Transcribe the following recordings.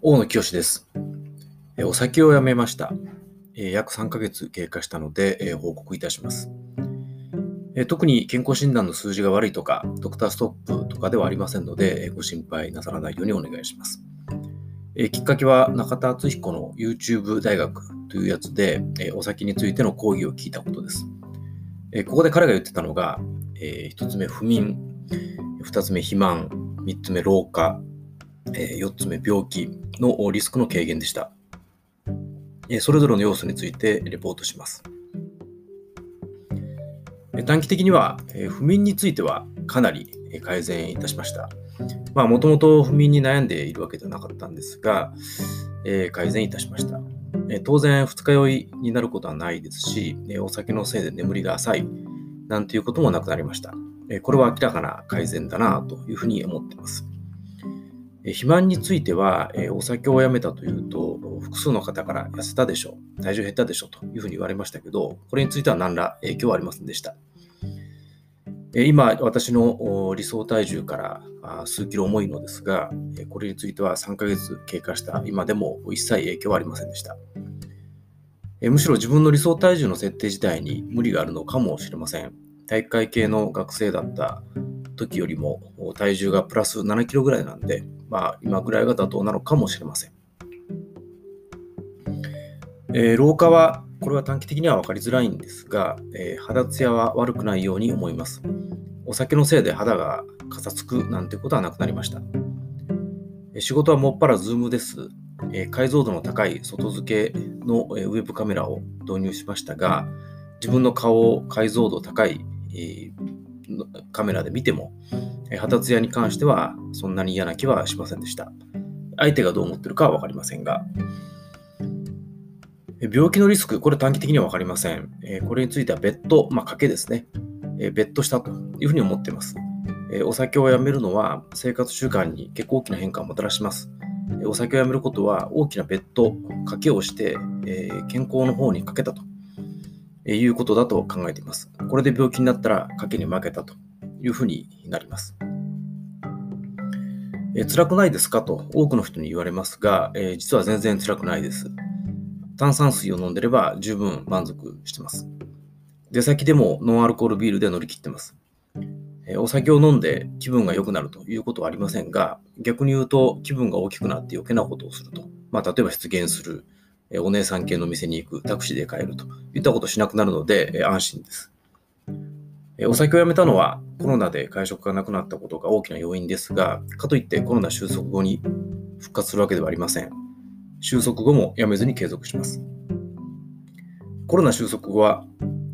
大野清です。お酒をやめました。約3ヶ月経過したので報告いたします。特に健康診断の数字が悪いとか、ドクターストップとかではありませんので、ご心配なさらないようにお願いします。きっかけは中田敦彦の YouTube 大学というやつで、お酒についての講義を聞いたことです。ここで彼が言ってたのが、1つ目不眠、2つ目肥満、3つ目老化、4つ目病気のリスクの軽減でした。それぞれの要素についてレポートします。短期的には不眠についてはかなり改善いたしました。まあ、もともと不眠に悩んでいるわけではなかったんですが、改善いたしました。当然、二日酔いになることはないですし、お酒のせいで眠りが浅いなんていうこともなくなりました。これは明らかな改善だなというふうに思っています。肥満については、お酒をやめたというと、複数の方から痩せたでしょう、体重減ったでしょうというふうに言われましたけど、これについては何ら影響はありませんでした。今、私の理想体重から数キロ重いのですが、これについては3ヶ月経過した今でも一切影響はありませんでした。むしろ自分の理想体重の設定自体に無理があるのかもしれません。体育会系の学生だった時よりも体重がプラス7キロぐらいなんで、まあ今ぐらいが妥当なのかもしれません。えー、老化は、これは短期的には分かりづらいんですが、えー、肌ツヤは悪くないように思います。お酒のせいで肌がかさつくなんてことはなくなりました。仕事はもっぱらズームです。えー、解像度の高い外付けのえウェブカメラを導入しましたが、自分の顔を解像度高い、えカメラで見ても、肌ツヤに関してはそんなに嫌な気はしませんでした。相手がどう思ってるかは分かりませんが、病気のリスク、これ短期的には分かりません。これについては別途、まあ、賭けですね。別途したというふうに思っています。お酒をやめるのは生活習慣に結構大きな変化をもたらします。お酒をやめることは大きな別途、賭けをして、健康の方にかけたということだと考えています。これで病気になったら賭けに負けたというふうになります。え辛くないですか？と多くの人に言われますが、え実は全然辛くないです。炭酸水を飲んでれば十分満足してます。出先でもノンアルコールビールで乗り切ってます。お酒を飲んで気分が良くなるということはありませんが、逆に言うと気分が大きくなって余計なことをすると。まあ、例えば出現する、お姉さん系の店に行く、タクシーで帰るといったことをしなくなるので安心です。お酒をやめたのはコロナで会食がなくなったことが大きな要因ですが、かといってコロナ収束後に復活するわけではありません。収束後もやめずに継続します。コロナ収束後は、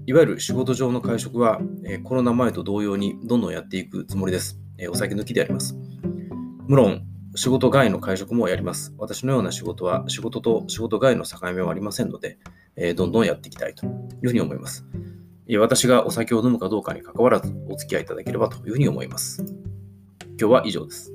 いわゆる仕事上の会食はコロナ前と同様にどんどんやっていくつもりです。お酒抜きであります。無論、仕事外の会食もやります。私のような仕事は仕事と仕事外の境目はありませんので、どんどんやっていきたいというふうに思います。私がお酒を飲むかどうかに関わらずお付き合いいただければというふうに思います。今日は以上です。